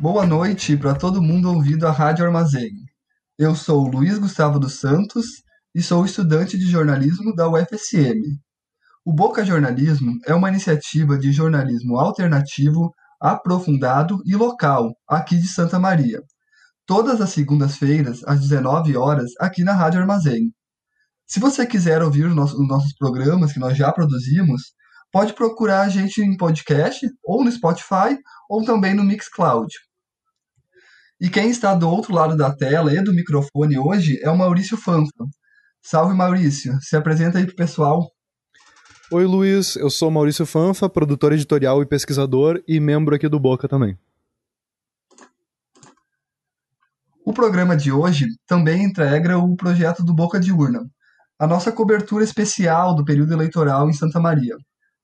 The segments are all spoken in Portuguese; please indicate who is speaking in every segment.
Speaker 1: Boa noite para todo mundo ouvindo a Rádio Armazém. Eu sou Luiz Gustavo dos Santos e sou estudante de jornalismo da UFSM. O Boca Jornalismo é uma iniciativa de jornalismo alternativo, aprofundado e local aqui de Santa Maria. Todas as segundas-feiras, às 19 horas, aqui na Rádio Armazém. Se você quiser ouvir os nossos, os nossos programas que nós já produzimos, pode procurar a gente em podcast, ou no Spotify, ou também no Mixcloud. E quem está do outro lado da tela e do microfone hoje é o Maurício Fanfa. Salve Maurício, se apresenta aí pro pessoal.
Speaker 2: Oi Luiz, eu sou Maurício Fanfa, produtor editorial e pesquisador e membro aqui do Boca também.
Speaker 1: O programa de hoje também integra o projeto do Boca de Urna, a nossa cobertura especial do período eleitoral em Santa Maria.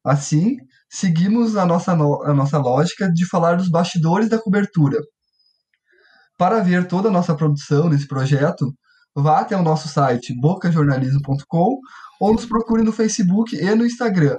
Speaker 1: Assim, seguimos a nossa, a nossa lógica de falar dos bastidores da cobertura. Para ver toda a nossa produção nesse projeto, vá até o nosso site bocajornalismo.com ou nos procure no Facebook e no Instagram,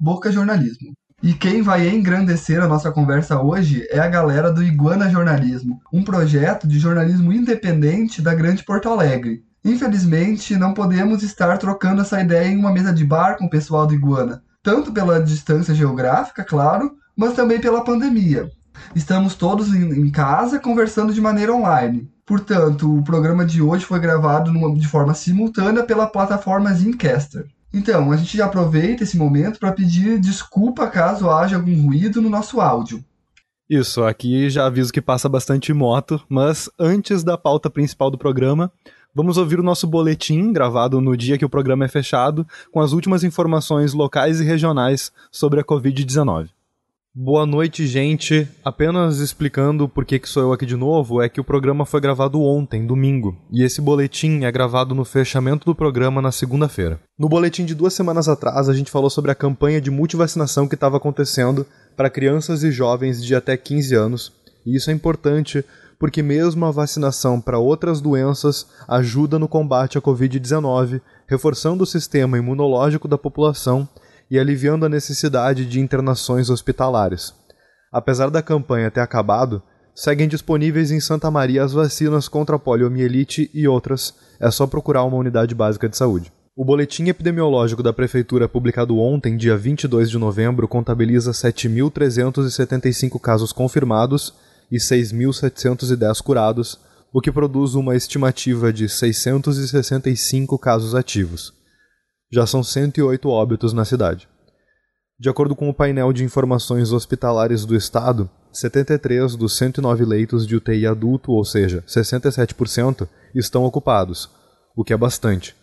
Speaker 1: bocajornalismo. E quem vai engrandecer a nossa conversa hoje é a galera do Iguana Jornalismo, um projeto de jornalismo independente da Grande Porto Alegre, Infelizmente, não podemos estar trocando essa ideia em uma mesa de bar com o pessoal do Iguana, tanto pela distância geográfica, claro, mas também pela pandemia. Estamos todos em casa conversando de maneira online. Portanto, o programa de hoje foi gravado de forma simultânea pela plataforma Zencaster. Então, a gente já aproveita esse momento para pedir desculpa caso haja algum ruído no nosso áudio.
Speaker 2: Isso, aqui já aviso que passa bastante moto, mas antes da pauta principal do programa, Vamos ouvir o nosso boletim, gravado no dia que o programa é fechado, com as últimas informações locais e regionais sobre a Covid-19. Boa noite, gente. Apenas explicando por que, que sou eu aqui de novo, é que o programa foi gravado ontem, domingo, e esse boletim é gravado no fechamento do programa na segunda-feira. No boletim de duas semanas atrás, a gente falou sobre a campanha de multivacinação que estava acontecendo para crianças e jovens de até 15 anos, e isso é importante porque mesmo a vacinação para outras doenças ajuda no combate à Covid-19, reforçando o sistema imunológico da população e aliviando a necessidade de internações hospitalares. Apesar da campanha ter acabado, seguem disponíveis em Santa Maria as vacinas contra a poliomielite e outras, é só procurar uma unidade básica de saúde. O boletim epidemiológico da Prefeitura, publicado ontem, dia 22 de novembro, contabiliza 7.375 casos confirmados e 6.710 curados, o que produz uma estimativa de 665 casos ativos. Já são 108 óbitos na cidade. De acordo com o painel de informações hospitalares do Estado, 73 dos 109 leitos de UTI adulto, ou seja, 67%, estão ocupados, o que é bastante.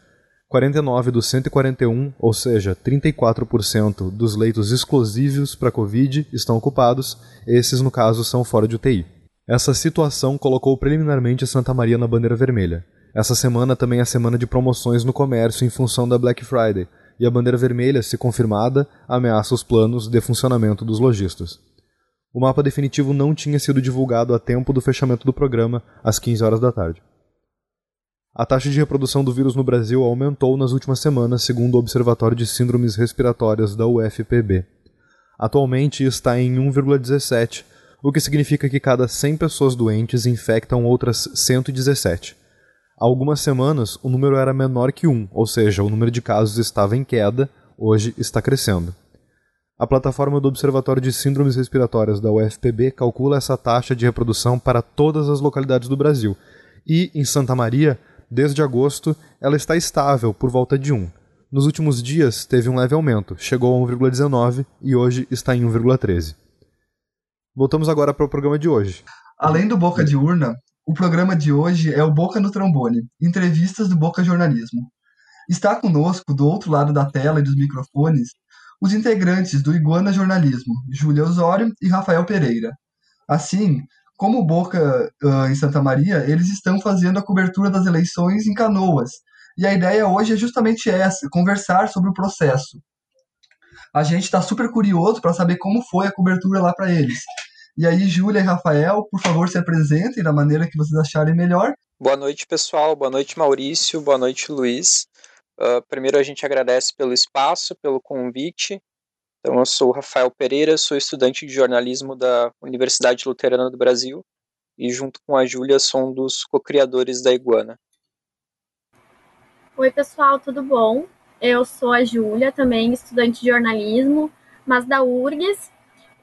Speaker 2: 49 dos 141, ou seja, 34% dos leitos exclusivos para Covid estão ocupados, esses no caso são fora de UTI. Essa situação colocou preliminarmente Santa Maria na bandeira vermelha. Essa semana também é semana de promoções no comércio em função da Black Friday, e a bandeira vermelha, se confirmada, ameaça os planos de funcionamento dos lojistas. O mapa definitivo não tinha sido divulgado a tempo do fechamento do programa, às 15 horas da tarde. A taxa de reprodução do vírus no Brasil aumentou nas últimas semanas, segundo o Observatório de Síndromes Respiratórias da UFPB. Atualmente está em 1,17, o que significa que cada 100 pessoas doentes infectam outras 117. Há algumas semanas, o número era menor que 1, ou seja, o número de casos estava em queda, hoje está crescendo. A plataforma do Observatório de Síndromes Respiratórias da UFPB calcula essa taxa de reprodução para todas as localidades do Brasil, e, em Santa Maria, Desde agosto, ela está estável por volta de 1. Nos últimos dias, teve um leve aumento, chegou a 1,19 e hoje está em 1,13. Voltamos agora para o programa de hoje.
Speaker 1: Além do Boca de Urna, o programa de hoje é o Boca no Trombone, entrevistas do Boca Jornalismo. Está conosco, do outro lado da tela e dos microfones, os integrantes do Iguana Jornalismo, Júlia Osório e Rafael Pereira. Assim, como o Boca uh, em Santa Maria, eles estão fazendo a cobertura das eleições em Canoas. E a ideia hoje é justamente essa, conversar sobre o processo. A gente está super curioso para saber como foi a cobertura lá para eles. E aí, Júlia e Rafael, por favor, se apresentem da maneira que vocês acharem melhor.
Speaker 3: Boa noite, pessoal. Boa noite, Maurício. Boa noite, Luiz. Uh, primeiro, a gente agradece pelo espaço, pelo convite. Então, eu sou o Rafael Pereira, sou estudante de jornalismo da Universidade Luterana do Brasil e, junto com a Júlia, sou um dos co-criadores da Iguana.
Speaker 4: Oi, pessoal, tudo bom? Eu sou a Júlia, também estudante de jornalismo, mas da URGS,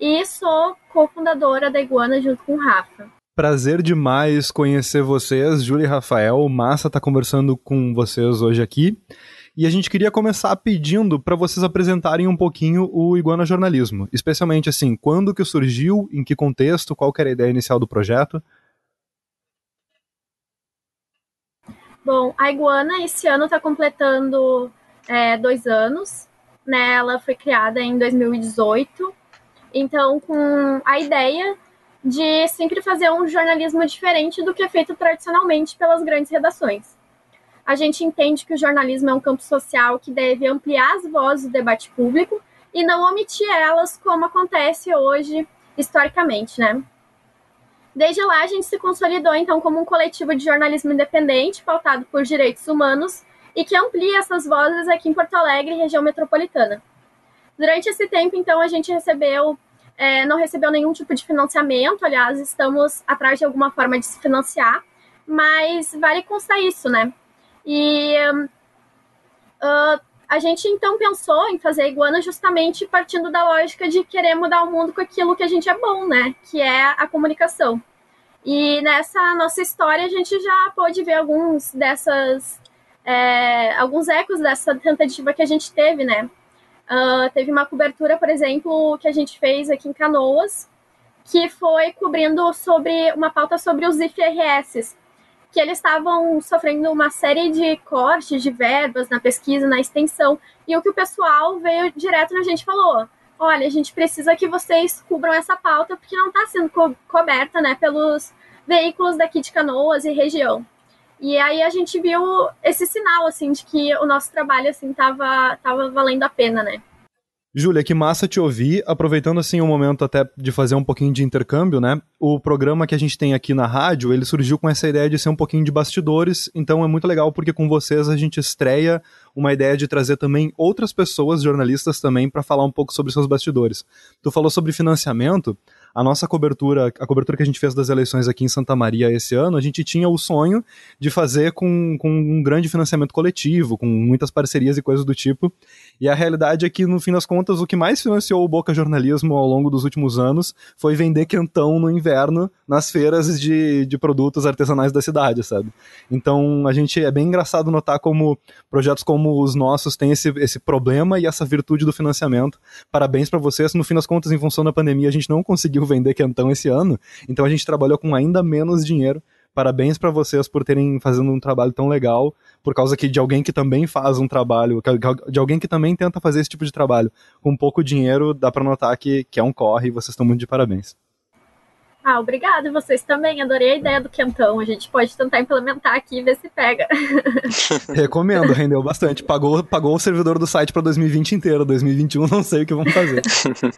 Speaker 4: e sou cofundadora da Iguana junto com o Rafa.
Speaker 2: Prazer demais conhecer vocês, Júlia e Rafael. Massa tá conversando com vocês hoje aqui. E a gente queria começar pedindo para vocês apresentarem um pouquinho o Iguana Jornalismo, especialmente assim, quando que surgiu, em que contexto, qual era a ideia inicial do projeto.
Speaker 4: Bom, a Iguana esse ano está completando é, dois anos, né? Ela foi criada em 2018, então com a ideia de sempre fazer um jornalismo diferente do que é feito tradicionalmente pelas grandes redações a gente entende que o jornalismo é um campo social que deve ampliar as vozes do debate público e não omitir elas, como acontece hoje historicamente, né? Desde lá, a gente se consolidou, então, como um coletivo de jornalismo independente, pautado por direitos humanos e que amplia essas vozes aqui em Porto Alegre, região metropolitana. Durante esse tempo, então, a gente recebeu, é, não recebeu nenhum tipo de financiamento, aliás, estamos atrás de alguma forma de se financiar, mas vale constar isso, né? E uh, a gente então pensou em fazer iguana justamente partindo da lógica de querer mudar o mundo com aquilo que a gente é bom, né? Que é a comunicação. E nessa nossa história a gente já pôde ver alguns dessas. É, alguns ecos dessa tentativa que a gente teve, né? Uh, teve uma cobertura, por exemplo, que a gente fez aqui em Canoas, que foi cobrindo sobre uma pauta sobre os IFRS, que eles estavam sofrendo uma série de cortes de verbas na pesquisa, na extensão, e o que o pessoal veio direto na gente falou: olha, a gente precisa que vocês cubram essa pauta porque não está sendo co coberta né, pelos veículos daqui de Canoas e região. E aí a gente viu esse sinal assim de que o nosso trabalho assim tava, tava valendo a pena, né?
Speaker 2: Júlia, que massa te ouvir. Aproveitando assim o um momento até de fazer um pouquinho de intercâmbio, né? O programa que a gente tem aqui na rádio, ele surgiu com essa ideia de ser um pouquinho de bastidores, então é muito legal porque com vocês a gente estreia uma ideia de trazer também outras pessoas, jornalistas também, para falar um pouco sobre seus bastidores. Tu falou sobre financiamento, a nossa cobertura, a cobertura que a gente fez das eleições aqui em Santa Maria esse ano, a gente tinha o sonho de fazer com, com um grande financiamento coletivo, com muitas parcerias e coisas do tipo. E a realidade é que, no fim das contas, o que mais financiou o Boca Jornalismo ao longo dos últimos anos foi vender quentão no inverno nas feiras de, de produtos artesanais da cidade, sabe? Então, a gente é bem engraçado notar como projetos como os nossos têm esse, esse problema e essa virtude do financiamento. Parabéns para vocês. No fim das contas, em função da pandemia, a gente não conseguiu conseguiu vender quentão esse ano, então a gente trabalhou com ainda menos dinheiro. Parabéns para vocês por terem fazendo um trabalho tão legal, por causa que de alguém que também faz um trabalho, de alguém que também tenta fazer esse tipo de trabalho com pouco dinheiro, dá para notar que, que é um corre e vocês estão muito de parabéns.
Speaker 4: Ah, obrigado. Vocês também. Adorei a ideia do quentão. A gente pode tentar implementar aqui e ver se pega.
Speaker 2: Recomendo, rendeu bastante. Pagou, pagou o servidor do site para 2020 inteiro. 2021 não sei o que vamos fazer.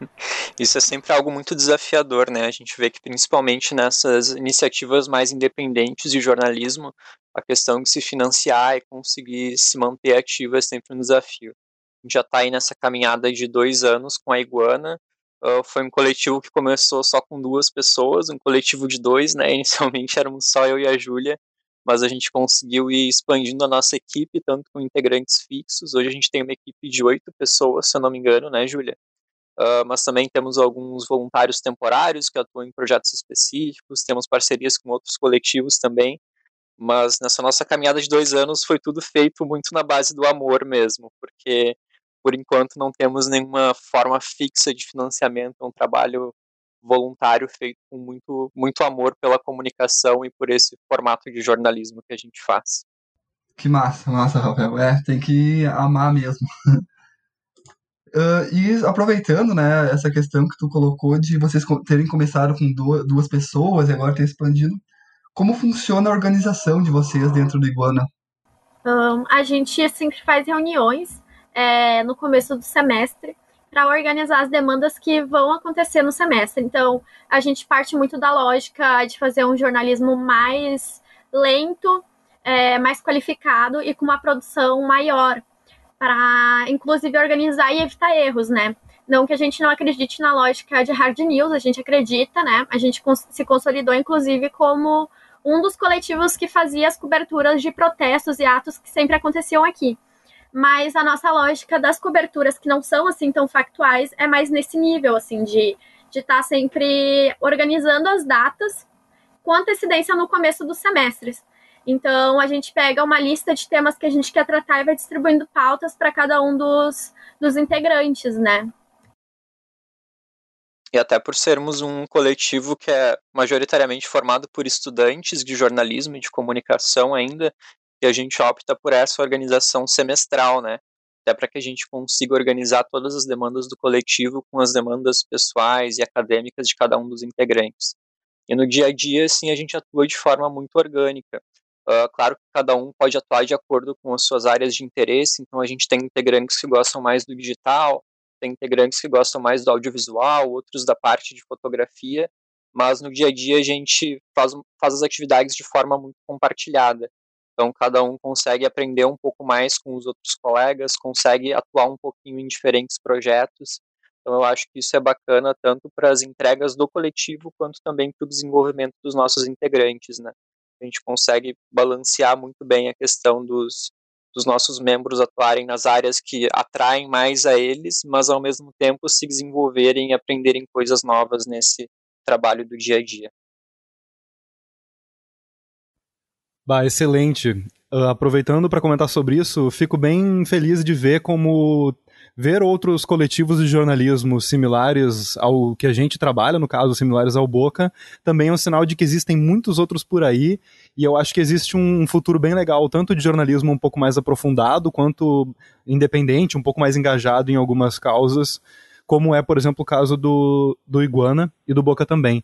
Speaker 3: Isso é sempre algo muito desafiador, né? A gente vê que principalmente nessas iniciativas mais independentes de jornalismo, a questão de se financiar e conseguir se manter ativo é sempre um desafio. A gente já está aí nessa caminhada de dois anos com a Iguana, Uh, foi um coletivo que começou só com duas pessoas, um coletivo de dois, né? Inicialmente éramos só eu e a Júlia, mas a gente conseguiu ir expandindo a nossa equipe, tanto com integrantes fixos. Hoje a gente tem uma equipe de oito pessoas, se eu não me engano, né, Júlia? Uh, mas também temos alguns voluntários temporários que atuam em projetos específicos, temos parcerias com outros coletivos também, mas nessa nossa caminhada de dois anos foi tudo feito muito na base do amor mesmo, porque por enquanto não temos nenhuma forma fixa de financiamento, é um trabalho voluntário feito com muito, muito amor pela comunicação e por esse formato de jornalismo que a gente faz.
Speaker 1: Que massa, massa, Rafael. É, tem que amar mesmo. Uh, e aproveitando, né, essa questão que tu colocou de vocês terem começado com duas pessoas e agora ter expandido, como funciona a organização de vocês dentro do Iguana?
Speaker 4: Um, a gente sempre faz reuniões é, no começo do semestre para organizar as demandas que vão acontecer no semestre. Então, a gente parte muito da lógica de fazer um jornalismo mais lento, é, mais qualificado e com uma produção maior para, inclusive, organizar e evitar erros, né? Não que a gente não acredite na lógica de hard news, a gente acredita, né? A gente se consolidou, inclusive, como um dos coletivos que fazia as coberturas de protestos e atos que sempre aconteciam aqui. Mas a nossa lógica das coberturas que não são assim tão factuais é mais nesse nível, assim, de de estar tá sempre organizando as datas com antecedência no começo dos semestres. Então, a gente pega uma lista de temas que a gente quer tratar e vai distribuindo pautas para cada um dos, dos integrantes, né?
Speaker 3: E até por sermos um coletivo que é majoritariamente formado por estudantes de jornalismo e de comunicação ainda, que a gente opta por essa organização semestral, né? Até para que a gente consiga organizar todas as demandas do coletivo com as demandas pessoais e acadêmicas de cada um dos integrantes. E no dia a dia, assim, a gente atua de forma muito orgânica. Uh, claro que cada um pode atuar de acordo com as suas áreas de interesse, então a gente tem integrantes que gostam mais do digital, tem integrantes que gostam mais do audiovisual, outros da parte de fotografia, mas no dia a dia a gente faz, faz as atividades de forma muito compartilhada. Então cada um consegue aprender um pouco mais com os outros colegas, consegue atuar um pouquinho em diferentes projetos. Então eu acho que isso é bacana tanto para as entregas do coletivo quanto também para o desenvolvimento dos nossos integrantes, né? a gente consegue balancear muito bem a questão dos, dos nossos membros atuarem nas áreas que atraem mais a eles, mas ao mesmo tempo se desenvolverem e aprenderem coisas novas nesse trabalho do dia a dia.
Speaker 2: Bah, excelente. Uh, aproveitando para comentar sobre isso, fico bem feliz de ver como ver outros coletivos de jornalismo similares ao que a gente trabalha, no caso, similares ao Boca, também é um sinal de que existem muitos outros por aí, e eu acho que existe um futuro bem legal, tanto de jornalismo um pouco mais aprofundado, quanto independente, um pouco mais engajado em algumas causas, como é, por exemplo, o caso do, do Iguana e do Boca também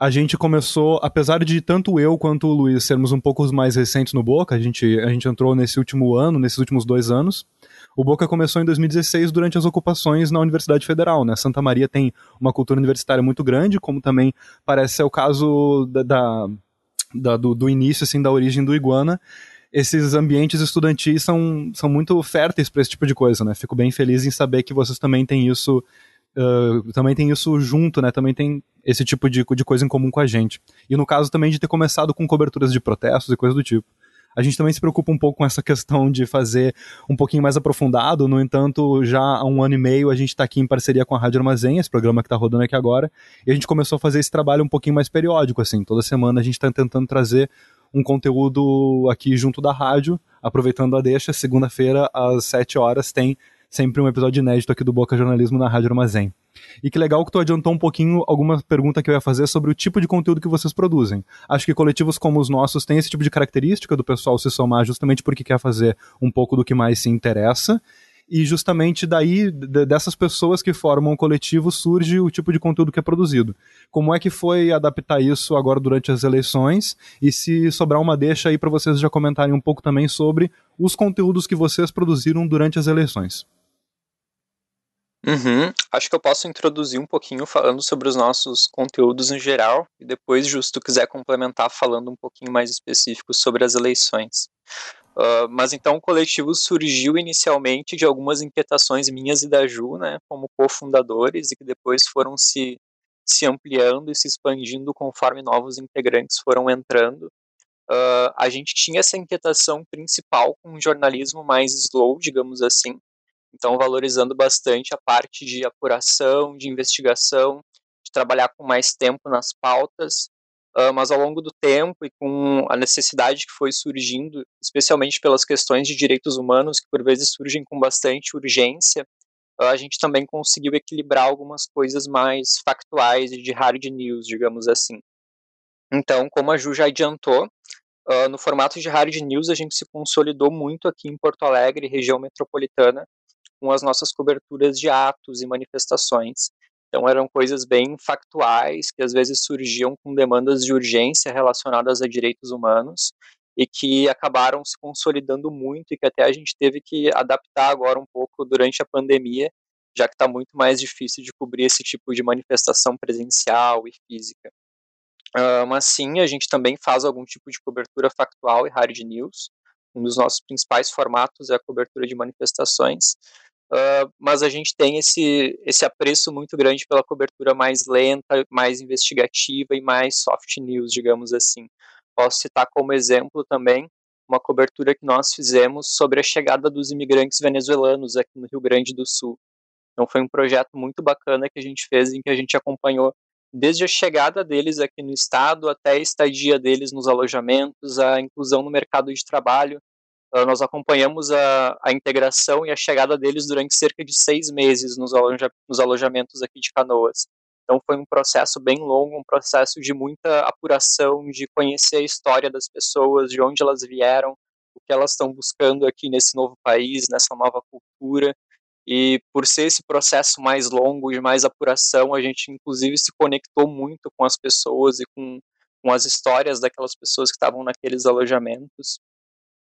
Speaker 2: a gente começou, apesar de tanto eu quanto o Luiz sermos um pouco mais recentes no Boca, a gente, a gente entrou nesse último ano, nesses últimos dois anos, o Boca começou em 2016 durante as ocupações na Universidade Federal. Né? Santa Maria tem uma cultura universitária muito grande, como também parece ser o caso da, da, da do, do, início, assim, da origem do Iguana. Esses ambientes estudantis são, são muito férteis para esse tipo de coisa, né? Fico bem feliz em saber que vocês também têm isso, uh, também tem isso junto, né? Também tem esse tipo de, de coisa em comum com a gente. E no caso também de ter começado com coberturas de protestos e coisas do tipo. A gente também se preocupa um pouco com essa questão de fazer um pouquinho mais aprofundado. No entanto, já há um ano e meio a gente está aqui em parceria com a Rádio Armazém, esse programa que está rodando aqui agora, e a gente começou a fazer esse trabalho um pouquinho mais periódico, assim. Toda semana a gente está tentando trazer um conteúdo aqui junto da rádio, aproveitando a deixa. Segunda-feira, às 7 horas, tem sempre um episódio inédito aqui do Boca Jornalismo na Rádio Armazém. E que legal que tu adiantou um pouquinho alguma pergunta que eu ia fazer sobre o tipo de conteúdo que vocês produzem. Acho que coletivos como os nossos têm esse tipo de característica do pessoal se somar justamente porque quer fazer um pouco do que mais se interessa. E justamente daí, dessas pessoas que formam o coletivo, surge o tipo de conteúdo que é produzido. Como é que foi adaptar isso agora durante as eleições? E se sobrar uma deixa aí para vocês já comentarem um pouco também sobre os conteúdos que vocês produziram durante as eleições.
Speaker 3: Uhum. Acho que eu posso introduzir um pouquinho falando sobre os nossos conteúdos em geral e depois, justo, quiser complementar falando um pouquinho mais específico sobre as eleições. Uh, mas então o coletivo surgiu inicialmente de algumas inquietações minhas e da Ju, né, como cofundadores, e que depois foram se, se ampliando e se expandindo conforme novos integrantes foram entrando. Uh, a gente tinha essa inquietação principal com um jornalismo mais slow, digamos assim, então, valorizando bastante a parte de apuração, de investigação, de trabalhar com mais tempo nas pautas, uh, mas ao longo do tempo e com a necessidade que foi surgindo, especialmente pelas questões de direitos humanos, que por vezes surgem com bastante urgência, uh, a gente também conseguiu equilibrar algumas coisas mais factuais e de hard news, digamos assim. Então, como a Ju já adiantou, uh, no formato de hard news a gente se consolidou muito aqui em Porto Alegre, região metropolitana, com as nossas coberturas de atos e manifestações. Então eram coisas bem factuais que às vezes surgiam com demandas de urgência relacionadas a direitos humanos e que acabaram se consolidando muito e que até a gente teve que adaptar agora um pouco durante a pandemia, já que está muito mais difícil de cobrir esse tipo de manifestação presencial e física. Mas sim, a gente também faz algum tipo de cobertura factual e hard news. Um dos nossos principais formatos é a cobertura de manifestações, uh, mas a gente tem esse, esse apreço muito grande pela cobertura mais lenta, mais investigativa e mais soft news, digamos assim. Posso citar como exemplo também uma cobertura que nós fizemos sobre a chegada dos imigrantes venezuelanos aqui no Rio Grande do Sul. Então foi um projeto muito bacana que a gente fez em que a gente acompanhou desde a chegada deles aqui no estado até a estadia deles nos alojamentos, a inclusão no mercado de trabalho. Uh, nós acompanhamos a, a, integração e a chegada deles durante cerca de seis meses nos, aloja, nos alojamentos aqui de Canoas. Então foi um processo bem longo, um processo de muita apuração, de conhecer a história das pessoas, de onde elas vieram, o que elas estão buscando aqui nesse novo país, nessa nova cultura. E por ser esse processo mais longo de mais apuração, a gente inclusive se conectou muito com as pessoas e com, com as histórias daquelas pessoas que estavam naqueles alojamentos.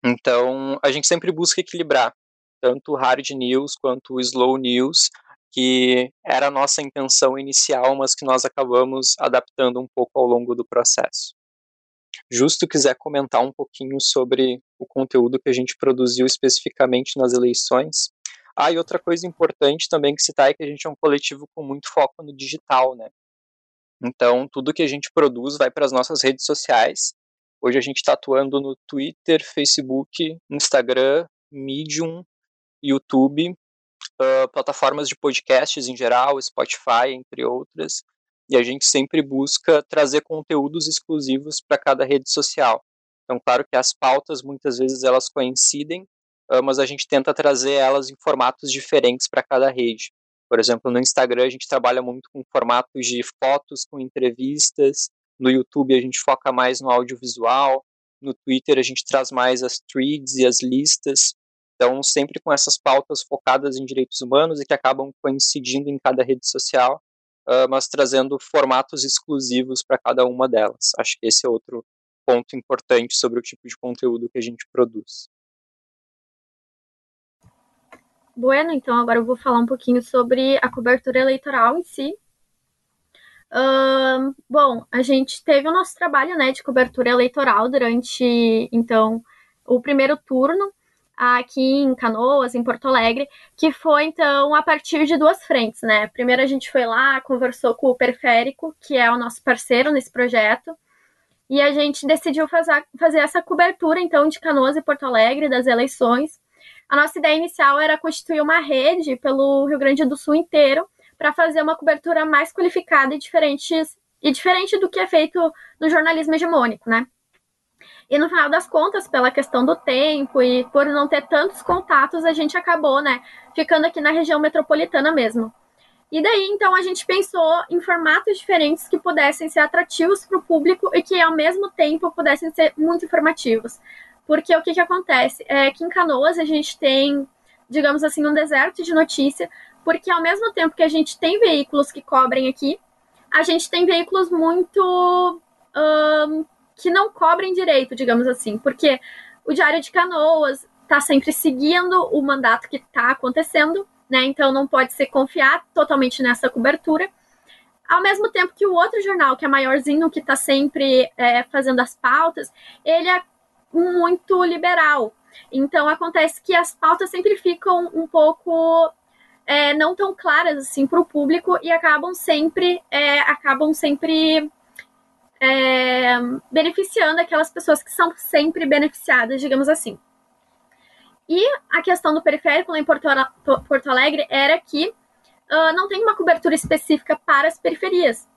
Speaker 3: Então, a gente sempre busca equilibrar tanto o hard news quanto o slow news, que era a nossa intenção inicial, mas que nós acabamos adaptando um pouco ao longo do processo. Justo quiser comentar um pouquinho sobre o conteúdo que a gente produziu especificamente nas eleições, ah, e outra coisa importante também que citar é que a gente é um coletivo com muito foco no digital, né? Então, tudo que a gente produz vai para as nossas redes sociais. Hoje a gente está atuando no Twitter, Facebook, Instagram, Medium, YouTube, uh, plataformas de podcasts em geral, Spotify, entre outras. E a gente sempre busca trazer conteúdos exclusivos para cada rede social. Então, claro que as pautas muitas vezes elas coincidem, ah, mas a gente tenta trazer elas em formatos diferentes para cada rede. Por exemplo, no Instagram a gente trabalha muito com formatos de fotos, com entrevistas. No YouTube a gente foca mais no audiovisual. No Twitter a gente traz mais as threads e as listas. Então, sempre com essas pautas focadas em direitos humanos e que acabam coincidindo em cada rede social, uh, mas trazendo formatos exclusivos para cada uma delas. Acho que esse é outro ponto importante sobre o tipo de conteúdo que a gente produz.
Speaker 4: Bueno, então agora eu vou falar um pouquinho sobre a cobertura eleitoral em si. Uh, bom, a gente teve o nosso trabalho né, de cobertura eleitoral durante então o primeiro turno aqui em Canoas, em Porto Alegre, que foi então a partir de duas frentes, né? Primeiro a gente foi lá, conversou com o Periférico, que é o nosso parceiro nesse projeto, e a gente decidiu fazer, fazer essa cobertura então de Canoas e Porto Alegre das eleições a nossa ideia inicial era constituir uma rede pelo Rio Grande do Sul inteiro para fazer uma cobertura mais qualificada e diferente, e diferente do que é feito no jornalismo hegemônico, né? E no final das contas, pela questão do tempo e por não ter tantos contatos, a gente acabou, né, ficando aqui na região metropolitana mesmo. E daí, então, a gente pensou em formatos diferentes que pudessem ser atrativos para o público e que, ao mesmo tempo, pudessem ser muito informativos. Porque o que, que acontece? É que em Canoas a gente tem, digamos assim, um deserto de notícia, porque ao mesmo tempo que a gente tem veículos que cobrem aqui, a gente tem veículos muito. Um, que não cobrem direito, digamos assim, porque o Diário de Canoas está sempre seguindo o mandato que está acontecendo, né? Então não pode ser confiado totalmente nessa cobertura. Ao mesmo tempo que o outro jornal, que é maiorzinho, que está sempre é, fazendo as pautas, ele é muito liberal. Então acontece que as pautas sempre ficam um pouco é, não tão claras assim para o público e acabam sempre é, acabam sempre é, beneficiando aquelas pessoas que são sempre beneficiadas, digamos assim. E a questão do periférico lá em Porto, Porto Alegre era que uh, não tem uma cobertura específica para as periferias.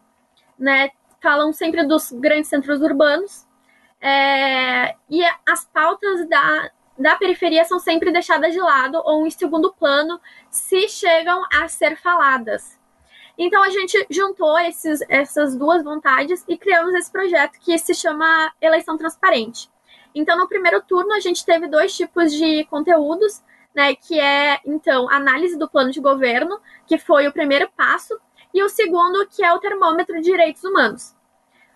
Speaker 4: Né? Falam sempre dos grandes centros urbanos, é, e as pautas da, da periferia são sempre deixadas de lado ou em segundo plano se chegam a ser faladas. Então a gente juntou esses, essas duas vontades e criamos esse projeto que se chama Eleição Transparente. Então no primeiro turno a gente teve dois tipos de conteúdos, né, que é, então, análise do plano de governo, que foi o primeiro passo, e o segundo, que é o termômetro de direitos humanos.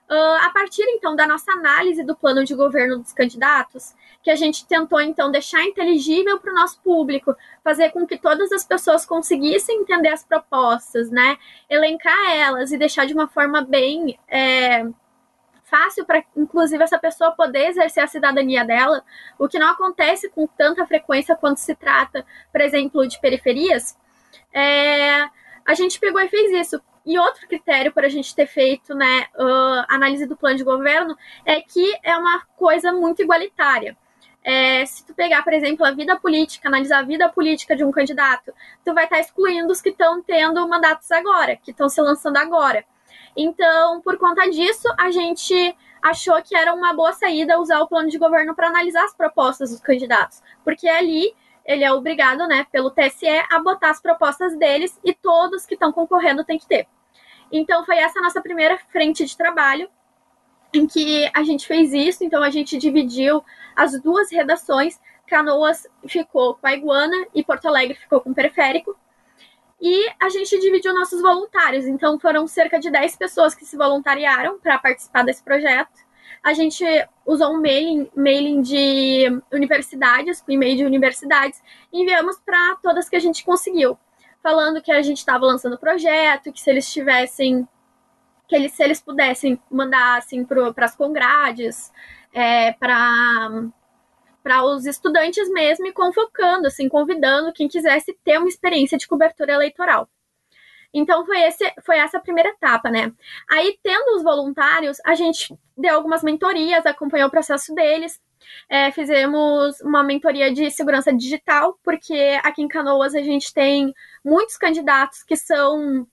Speaker 4: Uh, a partir, então, da nossa análise do plano de governo dos candidatos, que a gente tentou, então, deixar inteligível para o nosso público, fazer com que todas as pessoas conseguissem entender as propostas, né, elencar elas e deixar de uma forma bem... É, fácil para, inclusive, essa pessoa poder exercer a cidadania dela, o que não acontece com tanta frequência quando se trata, por exemplo, de periferias, é, a gente pegou e fez isso. E outro critério para a gente ter feito, né, uh, análise do plano de governo, é que é uma coisa muito igualitária. É, se tu pegar, por exemplo, a vida política, analisar a vida política de um candidato, tu vai estar tá excluindo os que estão tendo mandatos agora, que estão se lançando agora. Então, por conta disso, a gente achou que era uma boa saída usar o plano de governo para analisar as propostas dos candidatos, porque ali ele é obrigado, né, pelo TSE a botar as propostas deles e todos que estão concorrendo têm que ter. Então, foi essa nossa primeira frente de trabalho em que a gente fez isso. Então, a gente dividiu as duas redações. Canoas ficou com a Iguana e Porto Alegre ficou com o Periférico. E a gente dividiu nossos voluntários, então foram cerca de 10 pessoas que se voluntariaram para participar desse projeto. A gente usou um mailing, mailing de universidades, com e-mail de universidades, e enviamos para todas que a gente conseguiu, falando que a gente estava lançando o projeto, que se eles tivessem, que eles, se eles pudessem mandar assim, para as congrades, é, para para os estudantes mesmo e convocando, assim, convidando quem quisesse ter uma experiência de cobertura eleitoral. Então foi, esse, foi essa a primeira etapa, né? Aí, tendo os voluntários, a gente deu algumas mentorias, acompanhou o processo deles. É, fizemos uma mentoria de segurança digital, porque aqui em Canoas a gente tem muitos candidatos que são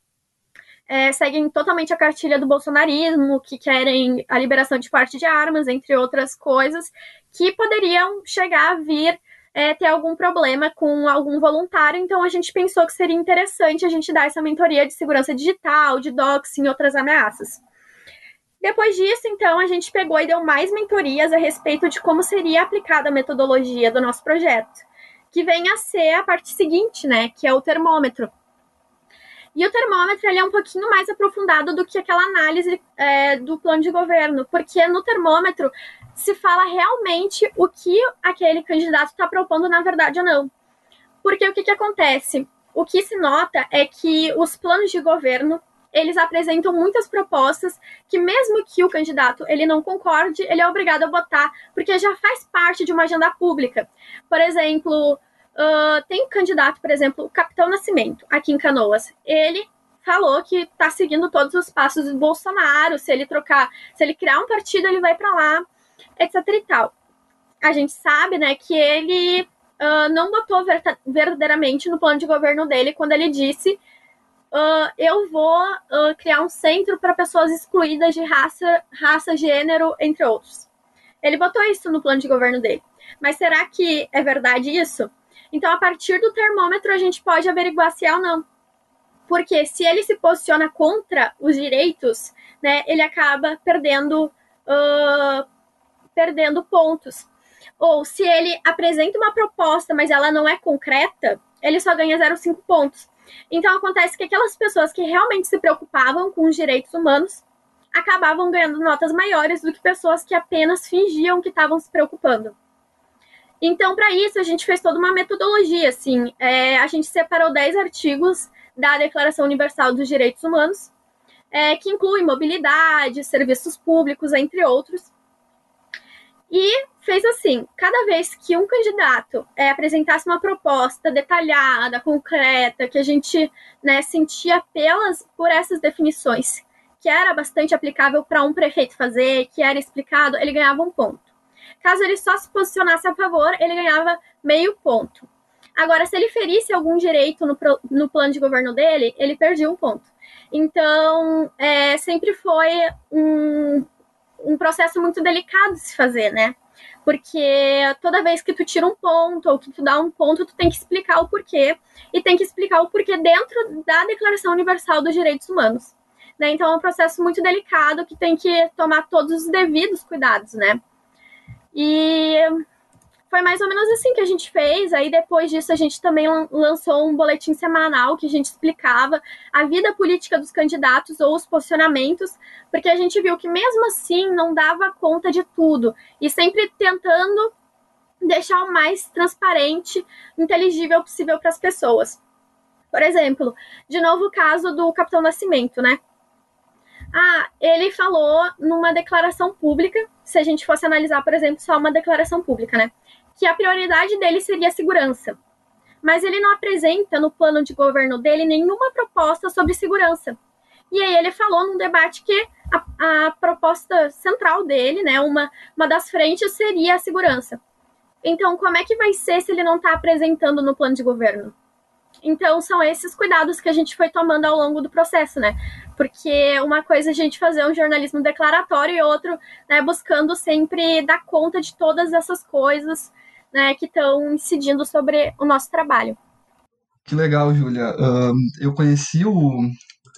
Speaker 4: é, seguem totalmente a cartilha do bolsonarismo, que querem a liberação de parte de armas, entre outras coisas, que poderiam chegar a vir é, ter algum problema com algum voluntário. Então a gente pensou que seria interessante a gente dar essa mentoria de segurança digital, de doxing e outras ameaças. Depois disso, então, a gente pegou e deu mais mentorias a respeito de como seria aplicada a metodologia do nosso projeto, que vem a ser a parte seguinte, né, que é o termômetro. E o termômetro ele é um pouquinho mais aprofundado do que aquela análise é, do plano de governo, porque no termômetro se fala realmente o que aquele candidato está propondo na verdade ou não. Porque o que, que acontece? O que se nota é que os planos de governo eles apresentam muitas propostas que mesmo que o candidato ele não concorde, ele é obrigado a votar, porque já faz parte de uma agenda pública. Por exemplo, Uh, tem um candidato, por exemplo, o Capitão Nascimento, aqui em Canoas. Ele falou que está seguindo todos os passos do Bolsonaro. Se ele trocar, se ele criar um partido, ele vai para lá, etc e tal. A gente sabe, né, que ele uh, não botou verdadeiramente no plano de governo dele quando ele disse Uh, eu vou uh, criar um centro para pessoas excluídas de raça, raça, gênero, entre outros. Ele botou isso no plano de governo dele. Mas será que é verdade isso? Então, a partir do termômetro, a gente pode averiguar se é ou não. Porque se ele se posiciona contra os direitos, né, ele acaba perdendo, uh, perdendo pontos. Ou se ele apresenta uma proposta, mas ela não é concreta, ele só ganha 0,5 pontos. Então acontece que aquelas pessoas que realmente se preocupavam com os direitos humanos acabavam ganhando notas maiores do que pessoas que apenas fingiam que estavam se preocupando. Então, para isso, a gente fez toda uma metodologia, assim. É, a gente separou 10 artigos da Declaração Universal dos Direitos Humanos, é, que inclui mobilidade, serviços públicos, entre outros. E fez assim: cada vez que um candidato é, apresentasse uma proposta detalhada, concreta, que a gente né, sentia pelas por essas definições, que era bastante aplicável para um prefeito fazer, que era explicado, ele ganhava um ponto. Caso ele só se posicionasse a favor, ele ganhava meio ponto. Agora, se ele ferisse algum direito no, no plano de governo dele, ele perdia um ponto. Então, é, sempre foi um, um processo muito delicado de se fazer, né? Porque toda vez que tu tira um ponto ou que tu dá um ponto, tu tem que explicar o porquê. E tem que explicar o porquê dentro da Declaração Universal dos Direitos Humanos. Né? Então é um processo muito delicado que tem que tomar todos os devidos cuidados, né? E foi mais ou menos assim que a gente fez. Aí depois disso a gente também lançou um boletim semanal que a gente explicava a vida política dos candidatos ou os posicionamentos, porque a gente viu que mesmo assim não dava conta de tudo e sempre tentando deixar o mais transparente, inteligível possível para as pessoas. Por exemplo, de novo o caso do Capitão Nascimento, né? Ah, ele falou numa declaração pública, se a gente fosse analisar, por exemplo, só uma declaração pública, né? que a prioridade dele seria a segurança. Mas ele não apresenta no plano de governo dele nenhuma proposta sobre segurança. E aí ele falou num debate que a, a proposta central dele, né, uma, uma das frentes seria a segurança. Então, como é que vai ser se ele não está apresentando no plano de governo? Então, são esses cuidados que a gente foi tomando ao longo do processo, né? Porque uma coisa é a gente fazer um jornalismo declaratório e outro, né, buscando sempre dar conta de todas essas coisas né, que estão incidindo sobre o nosso trabalho.
Speaker 1: Que legal, Júlia. eu conheci o,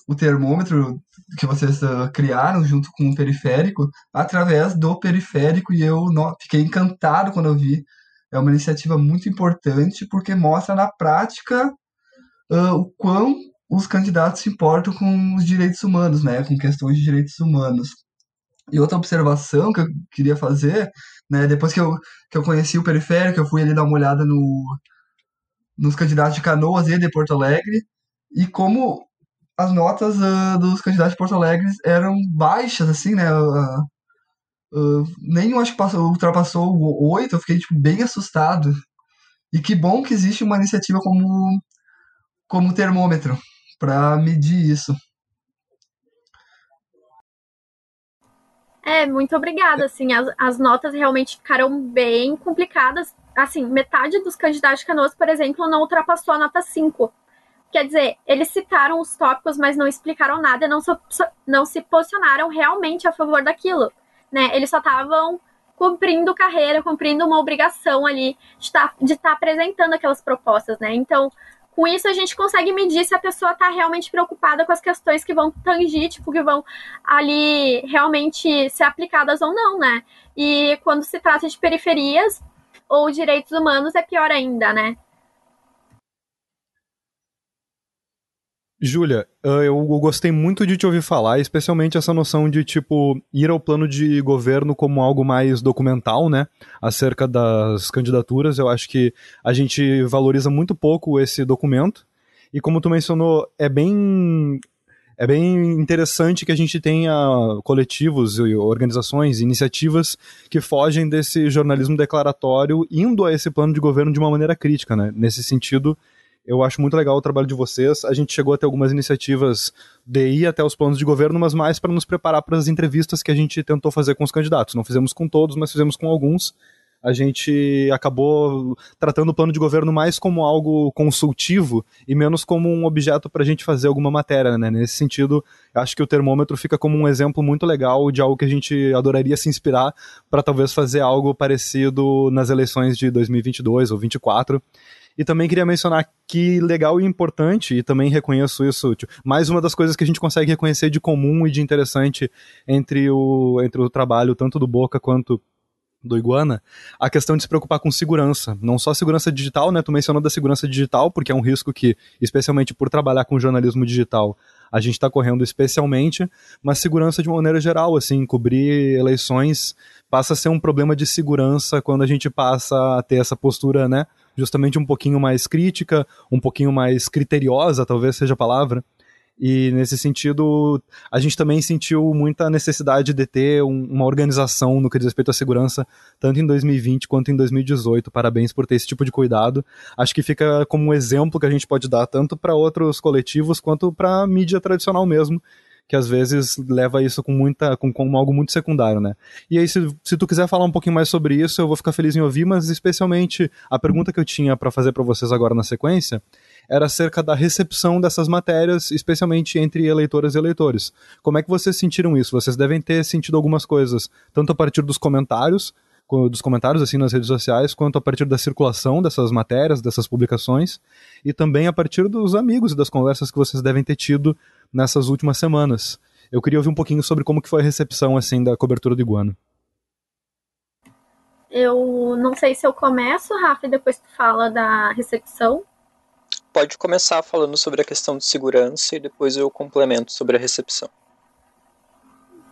Speaker 1: o termômetro que vocês uh, criaram junto com o periférico através do periférico e eu no, fiquei encantado quando eu vi. É uma iniciativa muito importante porque mostra na prática uh, o quão os candidatos se importam com os direitos humanos, né, com questões de direitos humanos. E outra observação que eu queria fazer né? Depois que eu, que eu conheci o periférico, eu fui ali dar uma olhada no, nos candidatos de Canoas e de Porto Alegre, e como as notas uh, dos candidatos de Porto Alegre eram baixas, assim, né? Uh, uh, acho que passou, ultrapassou o 8, eu fiquei tipo, bem assustado. E que bom que existe uma iniciativa como, como termômetro para medir isso.
Speaker 4: É, muito obrigada. Assim, as, as notas realmente ficaram bem complicadas. Assim, metade dos candidatos de Canoas, por exemplo, não ultrapassou a nota 5. Quer dizer, eles citaram os tópicos, mas não explicaram nada, não, so, não se posicionaram realmente a favor daquilo. Né? Eles só estavam cumprindo carreira, cumprindo uma obrigação ali de tá, estar tá apresentando aquelas propostas, né? Então, com isso, a gente consegue medir se a pessoa está realmente preocupada com as questões que vão tangir, tipo, que vão ali realmente ser aplicadas ou não, né? E quando se trata de periferias ou direitos humanos, é pior ainda, né?
Speaker 2: Júlia, ah, eu gostei muito de te ouvir falar, especialmente essa noção de, tipo, ir ao plano de governo como algo mais documental, né? Acerca das candidaturas. Eu acho que a gente valoriza muito pouco esse documento. E como tu mencionou, é bem. É bem interessante que a gente tenha coletivos, organizações, iniciativas que fogem desse jornalismo declaratório indo a esse plano de governo de uma maneira crítica, né? Nesse sentido, eu acho muito legal o trabalho de vocês. A gente chegou a ter algumas iniciativas de ir até os planos de governo, mas mais para nos preparar para as entrevistas que a gente tentou fazer com os candidatos. Não fizemos com todos, mas fizemos com alguns. A gente acabou tratando o plano de governo mais como algo consultivo e menos como um objeto para a gente fazer alguma matéria. Né? Nesse sentido, acho que o termômetro fica como um exemplo muito legal de algo que a gente adoraria se inspirar para talvez fazer algo parecido nas eleições de 2022 ou 2024 e também queria mencionar que legal e importante, e também reconheço isso, tipo, mais uma das coisas que a gente consegue reconhecer de comum e de interessante entre o, entre o trabalho tanto do Boca quanto do Iguana, a questão de se preocupar com segurança. Não só segurança digital, né? Tu mencionou da segurança digital, porque é um risco que, especialmente por trabalhar com jornalismo digital, a gente está correndo especialmente, mas segurança de uma maneira geral, assim, cobrir eleições passa a ser um problema de segurança quando a gente passa a ter essa postura, né? Justamente um pouquinho mais crítica, um pouquinho mais criteriosa, talvez seja a palavra. E nesse sentido, a gente também sentiu muita necessidade de ter um, uma organização no que diz respeito à segurança, tanto em 2020 quanto em 2018. Parabéns por ter esse tipo de cuidado. Acho que fica como um exemplo que a gente pode dar tanto para outros coletivos quanto para a mídia tradicional mesmo, que às vezes leva isso com muita com, com algo muito secundário, né? E aí se, se tu quiser falar um pouquinho mais sobre isso, eu vou ficar feliz em ouvir, mas especialmente a pergunta que eu tinha para fazer para vocês agora na sequência era acerca da recepção dessas matérias, especialmente entre eleitoras e eleitores. Como é que vocês sentiram isso? Vocês devem ter sentido algumas coisas, tanto a partir dos comentários, dos comentários assim nas redes sociais, quanto a partir da circulação dessas matérias, dessas publicações, e também a partir dos amigos e das conversas que vocês devem ter tido nessas últimas semanas. Eu queria ouvir um pouquinho sobre como que foi a recepção assim da cobertura do Iguana.
Speaker 4: Eu não sei se eu começo, Rafa, e depois tu fala da recepção.
Speaker 3: Pode começar falando sobre a questão de segurança e depois eu complemento sobre a recepção.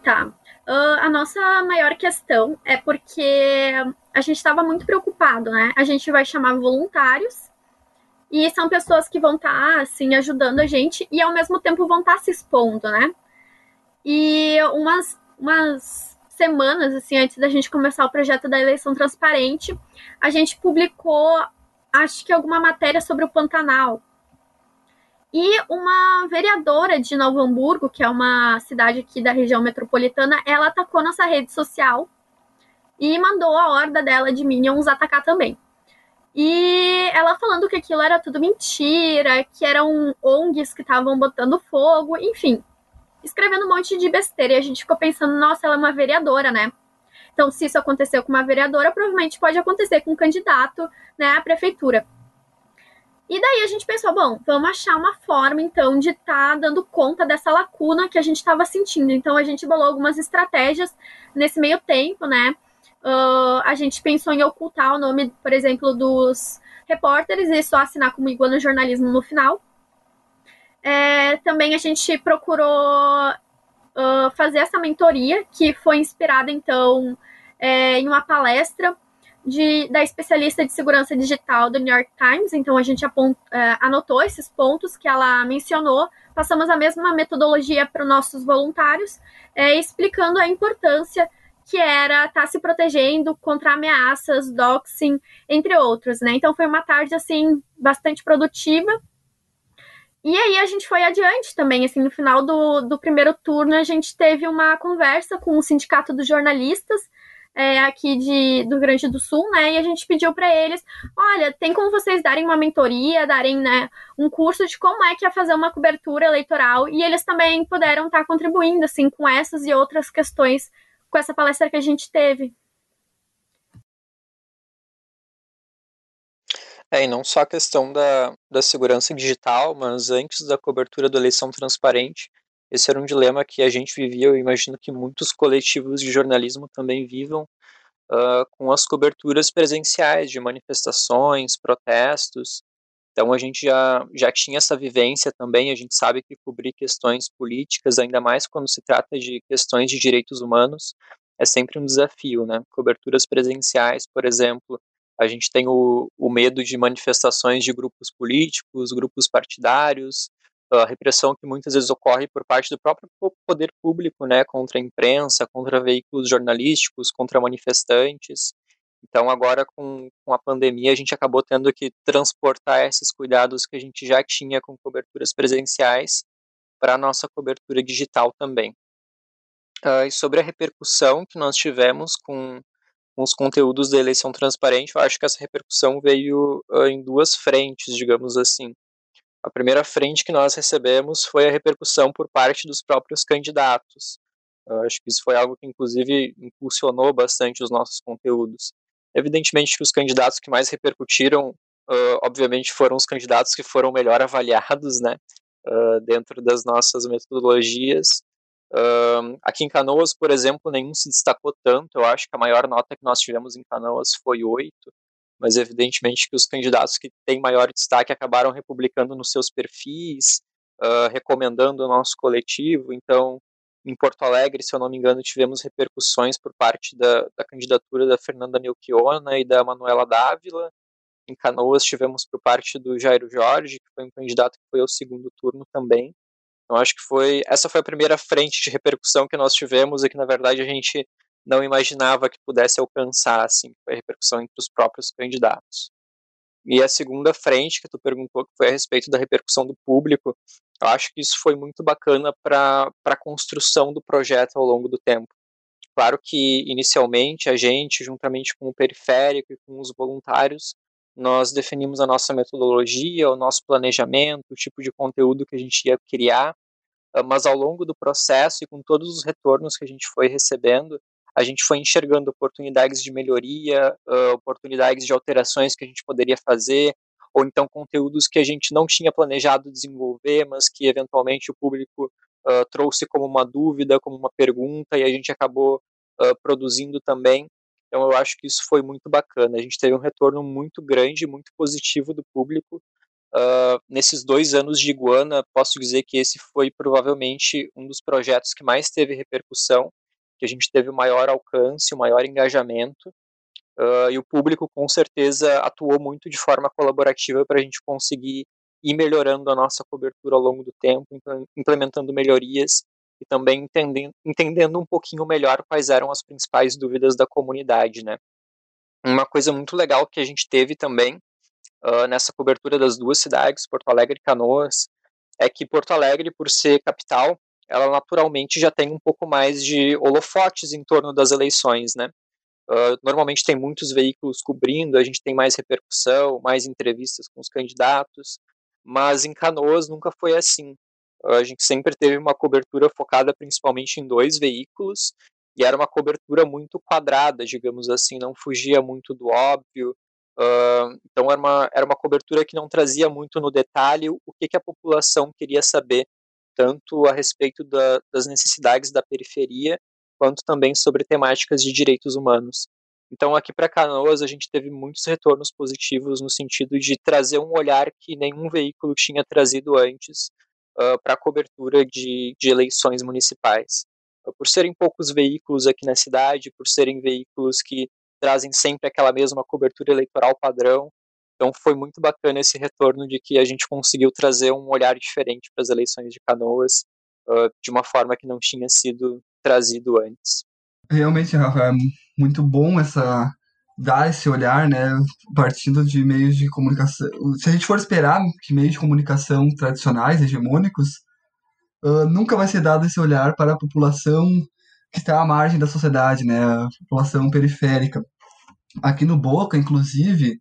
Speaker 4: Tá. Uh, a nossa maior questão é porque a gente estava muito preocupado, né? A gente vai chamar voluntários e são pessoas que vão estar, tá, assim, ajudando a gente e ao mesmo tempo vão estar tá se expondo, né? E umas, umas semanas, assim, antes da gente começar o projeto da eleição transparente, a gente publicou, acho que alguma matéria sobre o Pantanal. E uma vereadora de Novo Hamburgo, que é uma cidade aqui da região metropolitana, ela atacou nossa rede social e mandou a horda dela de Minions atacar também. E ela falando que aquilo era tudo mentira, que eram ONGs que estavam botando fogo, enfim, escrevendo um monte de besteira. E a gente ficou pensando, nossa, ela é uma vereadora, né? Então, se isso aconteceu com uma vereadora, provavelmente pode acontecer com um candidato né, à prefeitura. E daí a gente pensou, bom, vamos achar uma forma então de estar tá dando conta dessa lacuna que a gente estava sentindo. Então a gente bolou algumas estratégias nesse meio tempo, né? Uh, a gente pensou em ocultar o nome, por exemplo, dos repórteres e só assinar como Iguana Jornalismo no final. É, também a gente procurou uh, fazer essa mentoria, que foi inspirada, então, é, em uma palestra de, da especialista de segurança digital do New York Times. Então, a gente apont, é, anotou esses pontos que ela mencionou, passamos a mesma metodologia para os nossos voluntários, é, explicando a importância que era estar tá se protegendo contra ameaças, doxing, entre outros, né? Então foi uma tarde assim bastante produtiva. E aí a gente foi adiante também, assim, no final do, do primeiro turno a gente teve uma conversa com o Sindicato dos Jornalistas, é, aqui de, do Rio Grande do Sul, né? E a gente pediu para eles, olha, tem como vocês darem uma mentoria, darem né, um curso de como é que é fazer uma cobertura eleitoral, e eles também puderam estar tá contribuindo, assim, com essas e outras questões com essa palestra que a gente teve.
Speaker 3: É, e não só a questão da, da segurança digital, mas antes da cobertura da eleição transparente, esse era um dilema que a gente vivia, eu imagino que muitos coletivos de jornalismo também vivam, uh, com as coberturas presenciais de manifestações, protestos. Então a gente já, já tinha essa vivência também, a gente sabe que cobrir questões políticas, ainda mais quando se trata de questões de direitos humanos, é sempre um desafio, né? Coberturas presenciais, por exemplo, a gente tem o, o medo de manifestações de grupos políticos, grupos partidários, a repressão que muitas vezes ocorre por parte do próprio poder público, né, contra a imprensa, contra veículos jornalísticos, contra manifestantes. Então, agora com, com a pandemia, a gente acabou tendo que transportar esses cuidados que a gente já tinha com coberturas presenciais para a nossa cobertura digital também. Uh, e sobre a repercussão que nós tivemos com, com, os conteúdos da eleição transparente, eu acho que essa repercussão veio uh, em duas frentes, digamos assim. A primeira frente que nós recebemos foi a repercussão por parte dos próprios candidatos. Eu acho que isso foi algo que, inclusive, impulsionou bastante os nossos conteúdos. Evidentemente que os candidatos que mais repercutiram, uh, obviamente, foram os candidatos que foram melhor avaliados, né, uh, dentro das nossas metodologias. Uh, aqui em Canoas, por exemplo, nenhum se destacou tanto. Eu acho que a maior nota que nós tivemos em Canoas foi 8, mas evidentemente que os candidatos que têm maior destaque acabaram republicando nos seus perfis, recomendando o nosso coletivo. Então, em Porto Alegre, se eu não me engano, tivemos repercussões por parte da, da candidatura da Fernanda Melchiona e da Manuela Dávila. Em Canoas tivemos por parte do Jairo Jorge, que foi um candidato que foi ao segundo turno também. Então acho que foi essa foi a primeira frente de repercussão que nós tivemos e que na verdade a gente não imaginava que pudesse alcançar, assim, foi a repercussão entre os próprios candidatos. E a segunda frente que tu perguntou, que foi a respeito da repercussão do público, eu acho que isso foi muito bacana para a construção do projeto ao longo do tempo. Claro que, inicialmente, a gente, juntamente com o periférico e com os voluntários, nós definimos a nossa metodologia, o nosso planejamento, o tipo de conteúdo que a gente ia criar, ah, mas ao longo do processo e com todos os retornos que a gente foi recebendo, a gente foi enxergando oportunidades de melhoria, uh, oportunidades de alterações que a gente poderia fazer, ou então conteúdos que a gente não tinha planejado desenvolver, mas que eventualmente o público uh, trouxe como uma dúvida, como uma pergunta, e a gente acabou uh, produzindo também. Então eu acho que isso foi muito bacana. A gente teve um retorno muito grande, muito positivo do público. Uh, nesses dois anos de Iguana, posso dizer que esse foi provavelmente um dos projetos que mais teve repercussão, que a gente teve o maior alcance, o maior engajamento. Uh, e o público com certeza atuou muito de forma colaborativa para a gente conseguir ir melhorando a nossa cobertura ao longo do tempo, implementando melhorias e também entendendo, entendendo um pouquinho melhor quais eram as principais dúvidas da comunidade, né? Uma coisa muito legal que a gente teve também uh, nessa cobertura das duas cidades, Porto Alegre e Canoas, é que Porto Alegre, por ser capital, ela naturalmente já tem um pouco mais de holofotes em torno das eleições, né? Uh, normalmente tem muitos veículos cobrindo, a gente tem mais repercussão, mais entrevistas com os candidatos, mas em Canoas nunca foi assim. Uh, a gente sempre teve uma cobertura focada principalmente em dois veículos, e era uma cobertura muito quadrada, digamos assim, não fugia muito do óbvio. Uh, então era uma, era uma cobertura que não trazia muito no detalhe o que, que a população queria saber, tanto a respeito da, das necessidades da periferia, quanto também sobre temáticas de direitos humanos. Então, aqui para Canoas, a gente teve muitos retornos positivos no sentido de trazer um olhar que nenhum veículo tinha trazido antes uh, para a cobertura de, de, eleições municipais. Uh, por serem poucos veículos aqui na cidade, por serem veículos que trazem sempre aquela mesma cobertura eleitoral padrão, então foi muito bacana esse retorno de que a gente conseguiu trazer um olhar diferente para as eleições de Canoas, uh, de uma forma que não tinha sido trazido antes.
Speaker 1: Realmente, Rafa, é muito bom essa dar esse olhar, né, partindo de meios de comunicação. Se a gente for esperar que meios de comunicação tradicionais, hegemônicos, uh, nunca vai ser dado esse olhar para a população que está à margem da sociedade, né, a população periférica. Aqui no Boca, inclusive,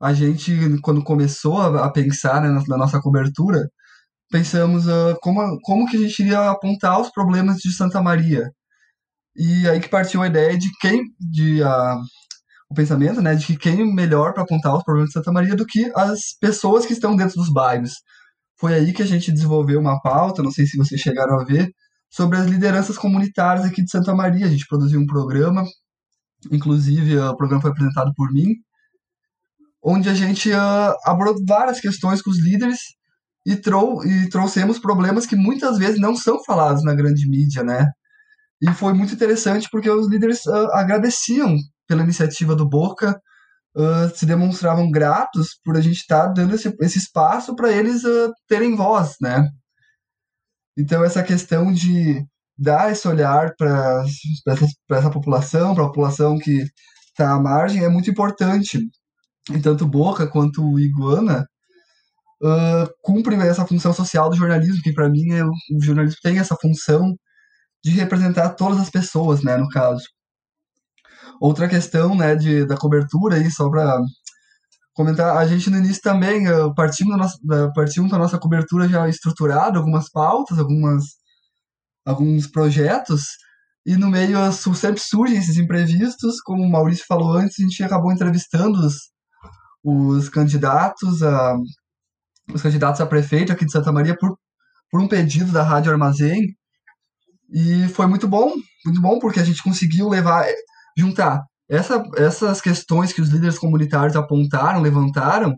Speaker 1: a gente, quando começou a, pensar né, na, na, nossa cobertura, pensamos uh, como, como que a gente iria apontar os problemas de Santa Maria. E aí que partiu a ideia de quem, de uh, o pensamento, né, de que quem melhor para apontar os problemas de Santa Maria do que as pessoas que estão dentro dos bairros. Foi aí que a gente desenvolveu uma pauta, não sei se vocês chegaram a ver, sobre as lideranças comunitárias aqui de Santa Maria. A gente produziu um programa, inclusive uh, o programa foi apresentado por mim, onde a gente uh, abordou várias questões com os líderes e, trou e trouxemos problemas que muitas vezes não são falados na grande mídia, né? E foi muito interessante porque os líderes uh, agradeciam pela iniciativa do Boca, uh, se demonstravam gratos por a gente estar tá dando esse, esse espaço para eles uh, terem voz, né? Então essa questão de dar esse olhar para essa, essa população, para a população que está à margem, é muito importante. E tanto Boca quanto Iguana uh, cumprem essa função social do jornalismo, que para mim é, o jornalismo tem essa função de representar todas as pessoas, né, no caso. Outra questão, né, de, da cobertura aí, só para comentar, a gente no início também uh, partimos, da nossa, da, partimos da nossa cobertura já estruturada, algumas pautas, algumas, alguns projetos, e no meio sempre surgem esses imprevistos, como o Maurício falou antes, a gente acabou entrevistando os, os candidatos a os candidatos a prefeito aqui de Santa Maria por, por um pedido da Rádio Armazém. E foi muito bom, muito bom, porque a gente conseguiu levar, juntar essa, essas questões que os líderes comunitários apontaram, levantaram,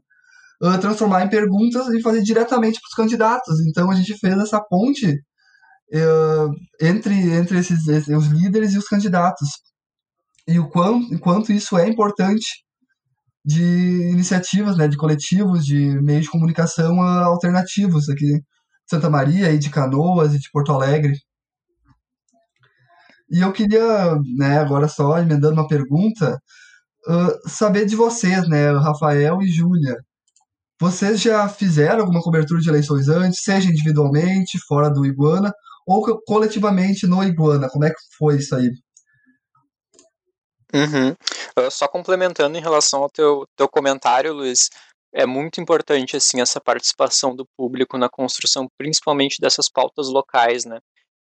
Speaker 1: uh, transformar em perguntas e fazer diretamente para os candidatos. Então a gente fez essa ponte uh, entre, entre esses, esses, os líderes e os candidatos. E o quanto, o quanto isso é importante de iniciativas, né, de coletivos, de meios de comunicação uh, alternativos aqui de Santa Maria e de Canoas e de Porto Alegre. E eu queria, né, agora só emendando uma pergunta, uh, saber de vocês, né, Rafael e Júlia. Vocês já fizeram alguma cobertura de eleições antes, seja individualmente, fora do Iguana, ou coletivamente no Iguana? Como é que foi isso aí?
Speaker 3: Uhum. Uh, só complementando em relação ao teu, teu comentário, Luiz, é muito importante assim essa participação do público na construção, principalmente dessas pautas locais, né?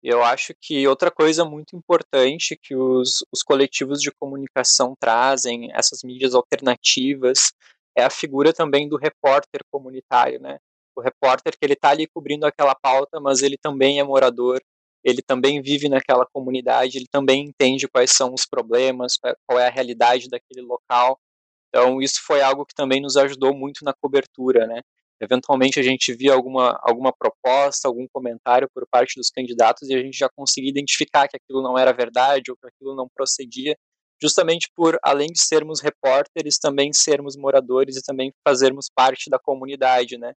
Speaker 3: Eu acho que outra coisa muito importante que os, os coletivos de comunicação trazem, essas mídias alternativas, é a figura também do repórter comunitário, né? O repórter que ele está ali cobrindo aquela pauta, mas ele também é morador, ele também vive naquela comunidade, ele também entende quais são os problemas, qual é a realidade daquele local. Então, isso foi algo que também nos ajudou muito na cobertura, né? Eventualmente a gente via alguma, alguma proposta, algum comentário por parte dos candidatos e a gente já conseguia identificar que aquilo não era verdade ou que aquilo não procedia, justamente por, além de sermos repórteres, também sermos moradores e também fazermos parte da comunidade, né?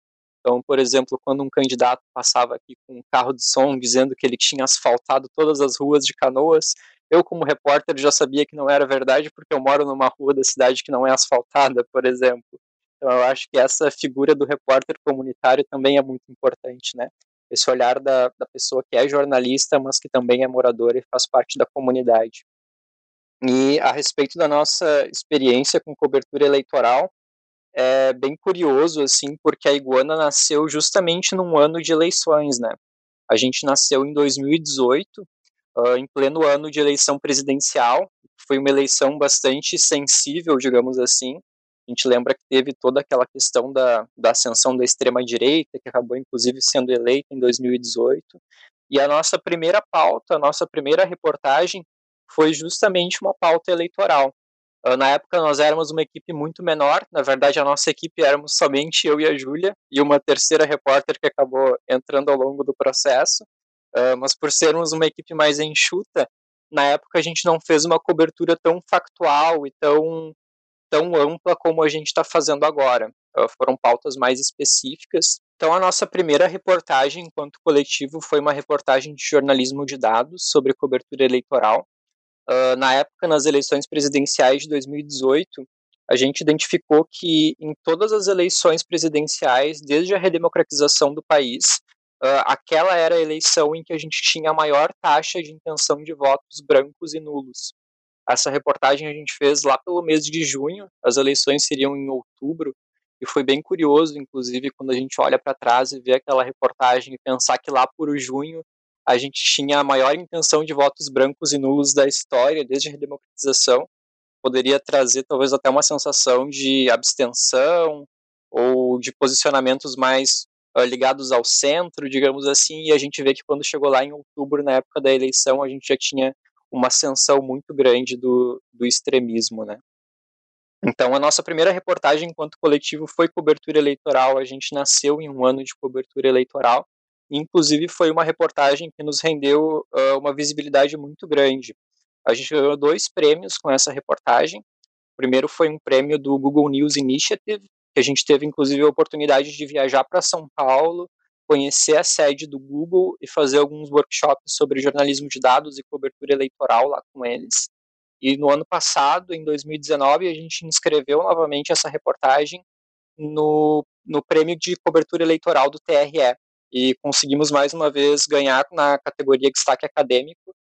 Speaker 3: Então, por exemplo, quando um candidato passava aqui com um carro de som dizendo que ele tinha asfaltado todas as ruas de Canoas, eu, como repórter, já sabia que não era verdade, porque eu moro numa rua da cidade que não é asfaltada, por exemplo. Então, eu acho que essa figura do repórter comunitário também é muito importante, né? Esse olhar da, da pessoa que é jornalista, mas que também é moradora e faz parte da comunidade. E a respeito da nossa experiência com cobertura eleitoral, é bem curioso, assim, porque a Iguana nasceu justamente num ano de eleições, né? A gente nasceu em 2018, uh, em pleno ano de eleição presidencial. Foi uma eleição bastante sensível, digamos assim. A gente lembra que teve toda aquela questão da, da ascensão da extrema-direita, que acabou inclusive sendo eleita em 2018. E a nossa primeira pauta, a nossa primeira reportagem foi justamente uma pauta eleitoral. Uh, na época nós éramos uma equipe muito menor, na verdade a nossa equipe éramos somente eu e a Júlia e uma terceira repórter que acabou entrando ao longo do processo, uh, mas por sermos uma equipe mais enxuta, na época a gente não fez uma cobertura tão factual e tão tão ampla como a gente está fazendo agora. Uh, foram pautas mais específicas. Então, a nossa primeira reportagem enquanto coletivo foi uma reportagem de jornalismo de dados sobre cobertura eleitoral. Uh, na época, nas eleições presidenciais de 2018, a gente identificou que em todas as eleições presidenciais, desde a redemocratização do país, uh, aquela era a eleição em que a gente tinha a maior taxa de intenção de votos brancos e nulos. Essa reportagem a gente fez lá pelo mês de junho, as eleições seriam em outubro, e foi bem curioso, inclusive, quando a gente olha para trás e vê aquela reportagem e pensar que lá por junho a gente tinha a maior intenção de votos brancos e nulos da história, desde a redemocratização, poderia trazer talvez até uma sensação de abstenção ou de posicionamentos mais uh, ligados ao centro, digamos assim, e a gente vê que quando chegou lá em outubro, na época da eleição, a gente já tinha uma ascensão muito grande do, do extremismo, né? Então, a nossa primeira reportagem enquanto coletivo foi cobertura eleitoral. A gente nasceu em um ano de cobertura eleitoral. Inclusive, foi uma reportagem que nos rendeu uh, uma visibilidade muito grande. A gente ganhou dois prêmios com essa reportagem. O primeiro foi um prêmio do Google News Initiative, que a gente teve, inclusive, a oportunidade de viajar para São Paulo conhecer a sede do Google e fazer alguns workshops sobre jornalismo de dados e cobertura eleitoral lá com eles. E no ano passado, em 2019, a gente inscreveu novamente essa reportagem no, no prêmio de cobertura eleitoral do TRE. E conseguimos mais uma vez ganhar na categoria destaque acadêmico.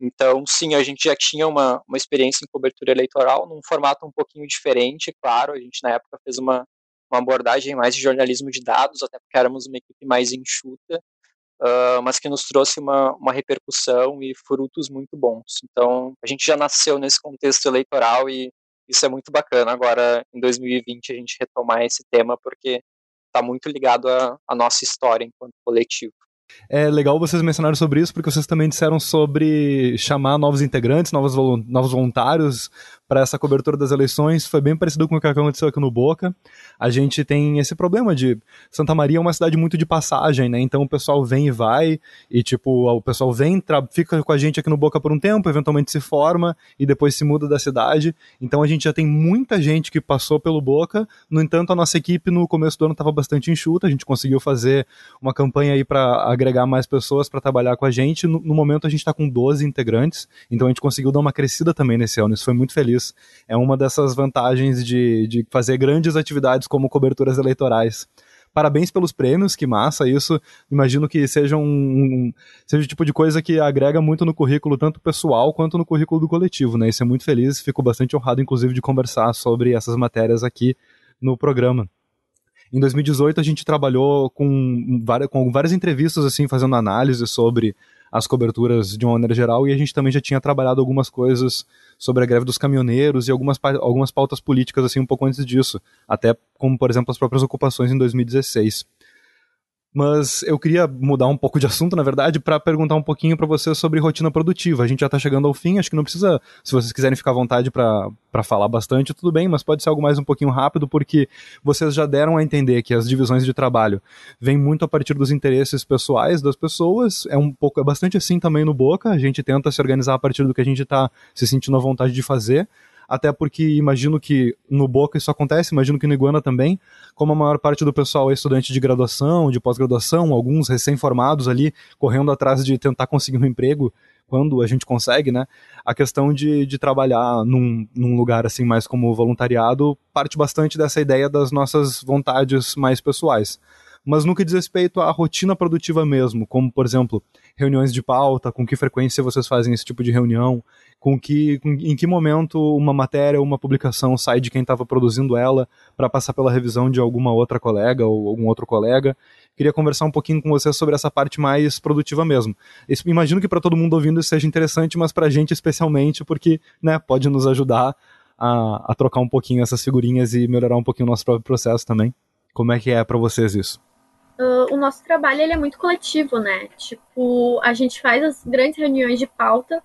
Speaker 3: Então, sim, a gente já tinha uma, uma experiência em cobertura eleitoral, num formato um pouquinho diferente, claro. A gente, na época, fez uma, uma abordagem mais de jornalismo de dados, até porque éramos uma equipe mais enxuta, uh, mas que nos trouxe uma, uma repercussão e frutos muito bons. Então, a gente já nasceu nesse contexto eleitoral e isso é muito bacana agora, em 2020, a gente retomar esse tema, porque está muito ligado à, à nossa história enquanto coletivo.
Speaker 2: É legal vocês mencionarem sobre isso, porque vocês também disseram sobre chamar novos integrantes, novos, novos voluntários para essa cobertura das eleições foi bem parecido com o que aconteceu aqui no Boca. A gente tem esse problema de Santa Maria é uma cidade muito de passagem, né? Então o pessoal vem e vai, e tipo, o pessoal vem, fica com a gente aqui no Boca por um tempo, eventualmente se forma e depois se muda da cidade. Então a gente já tem muita gente que passou pelo Boca. No entanto, a nossa equipe no começo do ano estava bastante enxuta, a gente conseguiu fazer uma campanha aí para agregar mais pessoas para trabalhar com a gente. No, no momento a gente está com 12 integrantes, então a gente conseguiu dar uma crescida também nesse ano. Isso foi muito feliz é uma dessas vantagens de, de fazer grandes atividades como coberturas eleitorais parabéns pelos prêmios, que massa isso. Imagino que seja um, um, seja o tipo de coisa que agrega muito no currículo, tanto pessoal quanto no currículo do coletivo, né? Isso é muito feliz, fico bastante honrado, inclusive, de conversar sobre essas matérias aqui no programa. Em 2018 a gente trabalhou com, várias, com várias entrevistas, assim, fazendo análise sobre as coberturas de uma maneira geral, e a gente também já tinha trabalhado algumas coisas sobre a greve dos caminhoneiros e algumas, algumas pautas políticas assim um pouco antes disso, até como, por exemplo, as próprias ocupações em 2016. Mas eu queria mudar um pouco de assunto, na verdade, para perguntar um pouquinho para você sobre rotina produtiva. A gente já está chegando ao fim, acho que não precisa, se vocês quiserem ficar à vontade para falar bastante, tudo bem, mas pode ser algo mais um pouquinho rápido, porque vocês já deram a entender que as divisões de trabalho vêm muito a partir dos interesses pessoais das pessoas. É um pouco, é bastante assim também no Boca. A gente tenta se organizar a partir do que a gente está se sentindo à vontade de fazer até porque imagino que no Boca isso acontece, imagino que no Iguana também, como a maior parte do pessoal é estudante de graduação, de pós-graduação, alguns recém-formados ali, correndo atrás de tentar conseguir um emprego, quando a gente consegue, né? A questão de, de trabalhar num, num lugar assim mais como voluntariado parte bastante dessa ideia das nossas vontades mais pessoais mas no que diz respeito à rotina produtiva mesmo, como por exemplo, reuniões de pauta, com que frequência vocês fazem esse tipo de reunião, com que com, em que momento uma matéria ou uma publicação sai de quem estava produzindo ela para passar pela revisão de alguma outra colega ou algum outro colega. Queria conversar um pouquinho com vocês sobre essa parte mais produtiva mesmo. Imagino que para todo mundo ouvindo isso seja interessante, mas para a gente especialmente, porque né, pode nos ajudar a, a trocar um pouquinho essas figurinhas e melhorar um pouquinho o nosso próprio processo também. Como é que é para vocês isso?
Speaker 4: uh, o nosso trabalho ele é muito coletivo, né? Tipo, a gente faz as grandes reuniões de pauta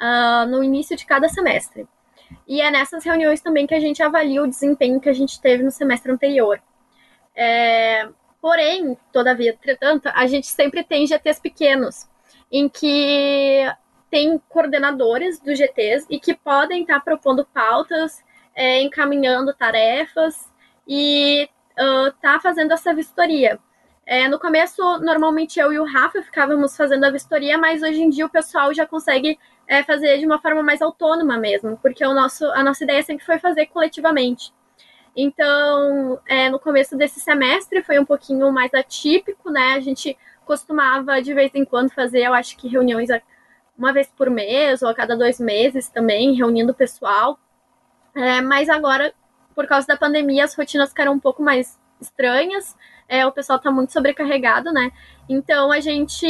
Speaker 4: uh, no início de cada semestre. E é nessas reuniões também que a gente avalia o desempenho que a gente teve no semestre anterior. É, porém, todavia, entretanto, a gente sempre tem GTs pequenos, em que tem coordenadores dos GTs e que podem estar propondo pautas, é, encaminhando tarefas e uh, tá fazendo essa vistoria. É, no começo, normalmente eu e o Rafa ficávamos fazendo a vistoria, mas hoje em dia o pessoal já consegue é, fazer de uma forma mais autônoma mesmo, porque o nosso, a nossa ideia sempre foi fazer coletivamente. Então, é, no começo desse semestre foi um pouquinho mais atípico, né? A gente costumava de vez em quando fazer, eu acho que reuniões uma vez por mês ou a cada dois meses também, reunindo o pessoal. É, mas agora, por causa da pandemia, as rotinas ficaram um pouco mais estranhas é, o pessoal está muito sobrecarregado, né? Então a gente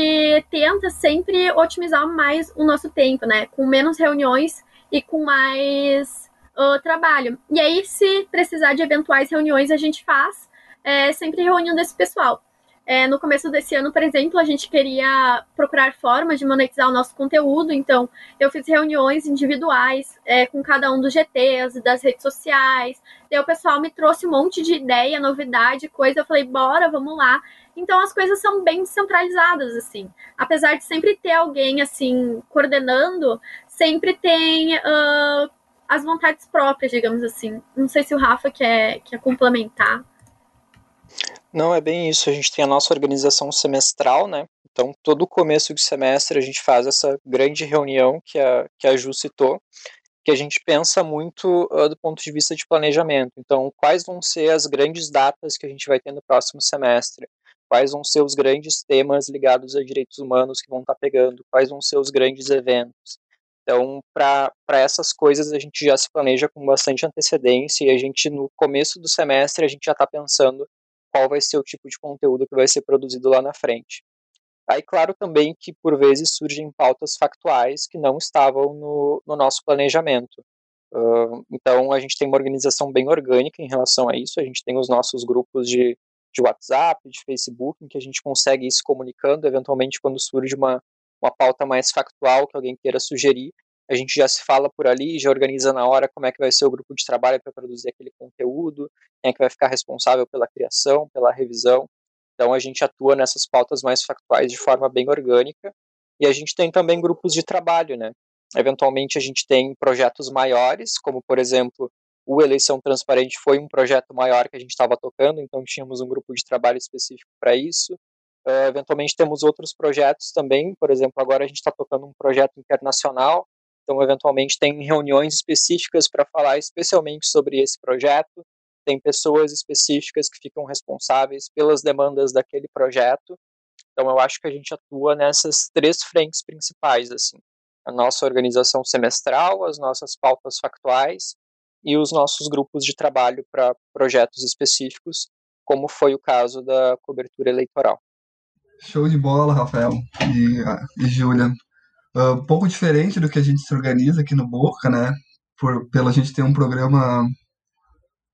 Speaker 4: tenta sempre otimizar mais o nosso tempo, né? Com menos reuniões e com mais uh, trabalho. E aí, se precisar de eventuais reuniões, a gente faz, é, sempre reunindo esse pessoal. É, no começo desse ano, por exemplo, a gente queria procurar formas de monetizar o nosso conteúdo, então eu fiz reuniões individuais é, com cada um dos GTs, das redes sociais. Daí o pessoal me trouxe um monte de ideia, novidade, coisa. Eu falei, bora, vamos lá. Então as coisas são bem descentralizadas, assim. Apesar de sempre ter alguém, assim, coordenando, sempre tem uh, as vontades próprias, digamos assim. Não sei se o Rafa quer, quer complementar.
Speaker 3: Não, é bem isso. A gente tem a nossa organização semestral, né? Então, todo começo de semestre a gente faz essa grande reunião que a, que a Ju citou, que a gente pensa muito uh, do ponto de vista de planejamento. Então, quais vão ser as grandes datas que a gente vai ter no próximo semestre? Quais vão ser os grandes temas ligados a direitos humanos que vão estar tá pegando? Quais vão ser os grandes eventos? Então, para essas coisas, a gente já se planeja com bastante antecedência e a gente, no começo do semestre, a gente já está pensando qual vai ser o tipo de conteúdo que vai ser produzido lá na frente. Aí, claro também que por vezes surgem pautas factuais que não estavam no, no nosso planejamento. Uh, então, a gente tem uma organização bem orgânica em relação a isso. A gente tem os nossos grupos de, de WhatsApp, de Facebook, em que a gente consegue ir se comunicando, eventualmente, quando surge uma, uma pauta mais factual que alguém queira sugerir, a gente já se fala por ali, já organiza na hora como é que vai ser o grupo de trabalho para produzir aquele conteúdo, quem é que vai ficar responsável pela criação, pela revisão. Então a gente atua nessas pautas mais factuais de forma bem orgânica. E a gente tem também grupos de trabalho, né? Eventualmente a gente tem projetos maiores, como por exemplo, o Eleição Transparente foi um projeto maior que a gente estava tocando, então tínhamos um grupo de trabalho específico para isso. Uh, eventualmente temos outros projetos também, por exemplo, agora a gente está tocando um projeto internacional, então, eventualmente, tem reuniões específicas para falar especialmente sobre esse projeto. Tem pessoas específicas que ficam responsáveis pelas demandas daquele projeto. Então, eu acho que a gente atua nessas três frentes principais, assim. A nossa organização semestral, as nossas pautas factuais e os nossos grupos de trabalho para projetos específicos, como foi o caso da cobertura eleitoral.
Speaker 1: Show de bola, Rafael e, e Júlia. Um pouco diferente do que a gente se organiza aqui no Boca, né? Por, pela gente ter um programa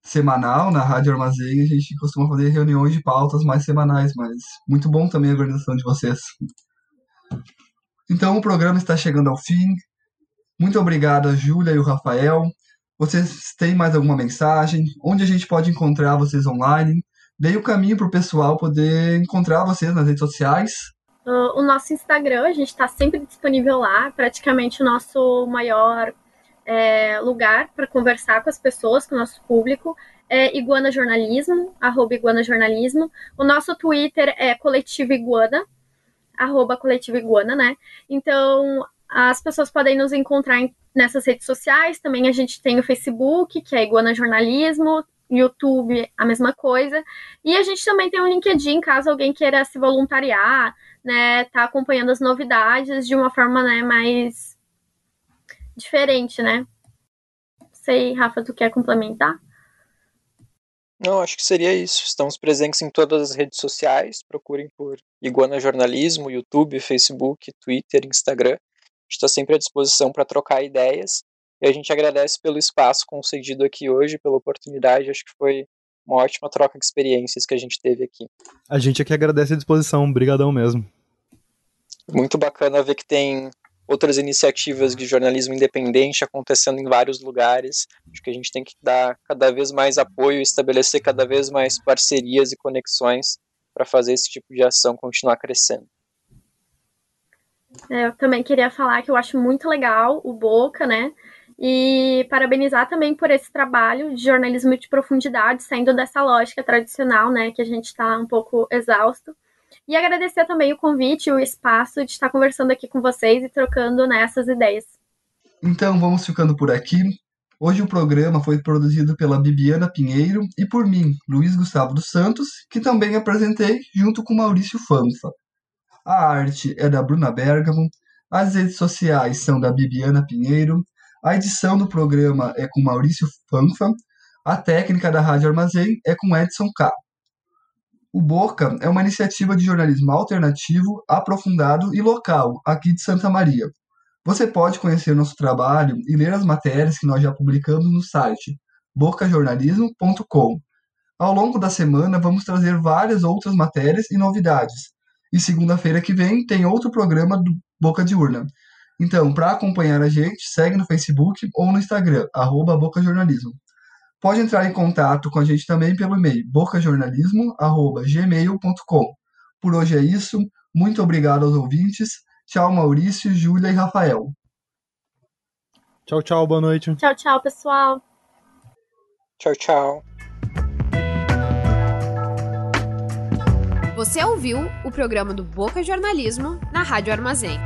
Speaker 1: semanal na Rádio Armazém. A gente costuma fazer reuniões de pautas mais semanais, mas muito bom também a organização de vocês. Então o programa está chegando ao fim. Muito obrigado a Júlia e o Rafael. Vocês têm mais alguma mensagem? Onde a gente pode encontrar vocês online? Dei o caminho para o pessoal poder encontrar vocês nas redes sociais.
Speaker 4: Uh, o nosso Instagram, a gente está sempre disponível lá, praticamente o nosso maior é, lugar para conversar com as pessoas, com o nosso público. É Iguana Jornalismo, arroba Iguana Jornalismo. O nosso Twitter é Coletivo Iguana, arroba Coletivo Iguana, né? Então, as pessoas podem nos encontrar nessas redes sociais. Também a gente tem o Facebook, que é Iguana Jornalismo, YouTube, a mesma coisa. E a gente também tem o LinkedIn, caso alguém queira se voluntariar, né, tá acompanhando as novidades de uma forma, né, mais diferente, né? Sei, Rafa, tu quer complementar?
Speaker 3: Não, acho que seria isso. Estamos presentes em todas as redes sociais. Procurem por Iguana Jornalismo, YouTube, Facebook, Twitter, Instagram está sempre à disposição para trocar ideias. E a gente agradece pelo espaço concedido aqui hoje, pela oportunidade. Acho que foi uma ótima troca de experiências que a gente teve aqui.
Speaker 2: A gente aqui agradece a disposição, obrigadão mesmo.
Speaker 3: Muito bacana ver que tem outras iniciativas de jornalismo independente acontecendo em vários lugares. Acho que a gente tem que dar cada vez mais apoio, estabelecer cada vez mais parcerias e conexões para fazer esse tipo de ação continuar crescendo.
Speaker 4: É, eu também queria falar que eu acho muito legal o Boca, né? E parabenizar também por esse trabalho de jornalismo de profundidade, saindo dessa lógica tradicional, né? Que a gente está um pouco exausto. E agradecer também o convite e o espaço de estar conversando aqui com vocês e trocando nessas né, ideias.
Speaker 1: Então vamos ficando por aqui. Hoje o programa foi produzido pela Bibiana Pinheiro e por mim, Luiz Gustavo dos Santos, que também apresentei junto com Maurício Fanfa. A arte é da Bruna Bergamo, as redes sociais são da Bibiana Pinheiro, a edição do programa é com Maurício Fanfa, a técnica da Rádio Armazém é com Edson K. O Boca é uma iniciativa de jornalismo alternativo, aprofundado e local, aqui de Santa Maria. Você pode conhecer nosso trabalho e ler as matérias que nós já publicamos no site bocajornalismo.com. Ao longo da semana, vamos trazer várias outras matérias e novidades. E segunda-feira que vem tem outro programa do Boca de Urna. Então, para acompanhar a gente, segue no Facebook ou no Instagram, arroba Boca Jornalismo. Pode entrar em contato com a gente também pelo e-mail bocajornalismo.gmail.com. Por hoje é isso. Muito obrigado aos ouvintes. Tchau, Maurício, Júlia e Rafael.
Speaker 2: Tchau, tchau, boa noite.
Speaker 4: Tchau, tchau, pessoal.
Speaker 3: Tchau, tchau.
Speaker 5: Você ouviu o programa do Boca Jornalismo na Rádio Armazém.